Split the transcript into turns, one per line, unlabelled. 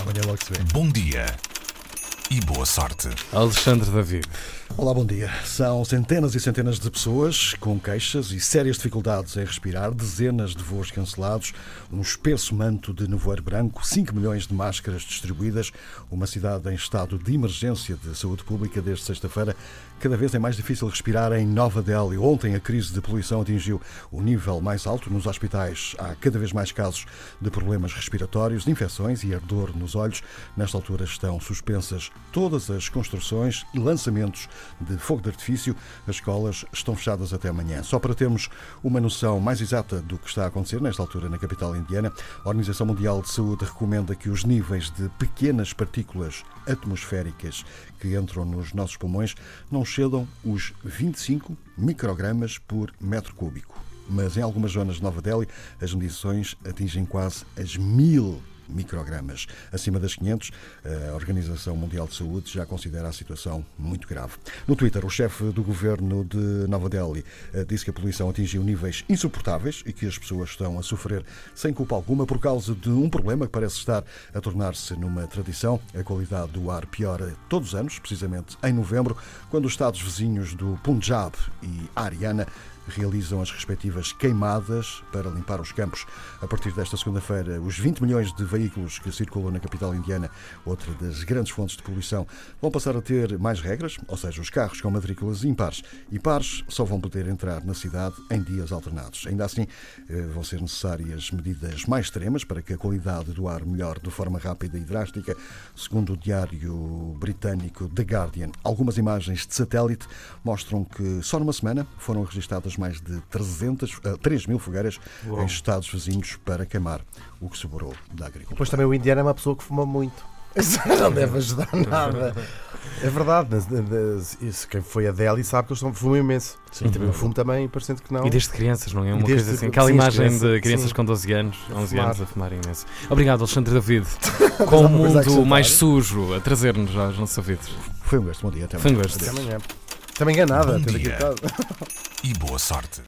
Amanhã logo se vê.
Bom dia e boa sorte.
Alexandre David.
Olá, bom dia. São centenas e centenas de pessoas com queixas e sérias dificuldades em respirar, dezenas de voos cancelados, um espesso manto de nevoeiro branco, 5 milhões de máscaras distribuídas, uma cidade em estado de emergência de saúde pública desde sexta-feira. Cada vez é mais difícil respirar em Nova Delhi. Ontem a crise de poluição atingiu o nível mais alto nos hospitais. Há cada vez mais casos de problemas respiratórios, de infecções e ardor nos olhos. Nesta altura estão suspensas todas as construções e lançamentos de fogo de artifício. As escolas estão fechadas até amanhã. Só para termos uma noção mais exata do que está a acontecer nesta altura na capital indiana, a Organização Mundial de Saúde recomenda que os níveis de pequenas partículas atmosféricas que entram nos nossos pulmões não excedam os 25 microgramas por metro cúbico. Mas em algumas zonas de Nova Delhi as medições atingem quase as mil microgramas. Acima das 500, a Organização Mundial de Saúde já considera a situação muito grave. No Twitter, o chefe do governo de Nova Delhi eh, disse que a poluição atingiu níveis insuportáveis e que as pessoas estão a sofrer sem culpa alguma por causa de um problema que parece estar a tornar-se numa tradição. A qualidade do ar piora todos os anos, precisamente em novembro, quando os estados vizinhos do Punjab e Haryana realizam as respectivas queimadas para limpar os campos. A partir desta segunda-feira, os 20 milhões de veículos que circulam na capital indiana, outra das grandes fontes de poluição, vão passar a ter mais regras, ou seja, os carros com matrículas impares e pares só vão poder entrar na cidade em dias alternados. Ainda assim, eh, vão ser necessárias medidas mais extremas para que a qualidade do ar melhore de forma rápida e drástica, segundo o diário britânico The Guardian. Algumas imagens de satélite mostram que só numa semana foram registadas mais de 300, uh, 3 mil fogueiras
Uau.
em estados vizinhos para queimar o que sobrou da agricultura.
Depois também o indiano é uma pessoa que fuma muito. Isso não deve ajudar nada. É verdade, isso, quem foi a Delhi sabe que eles fumam imenso. e também o fumo também, parecendo que não.
E desde crianças, não é? Uma
desde-
coisa assim. Aquela
sim,
imagem de
crianças, sim.
com 12 anos, 11
fumar.
anos a fumarem imenso. Obrigado, Alexandre David. Com o mundo mais sujo a trazer-nos aos nossos ouvidos.
Foi um gosto, bom dia. Até
Foi um
amanhã.
gosto.
Até amanhã. Também enganada,
Bom
tendo
dia. E boa sorte.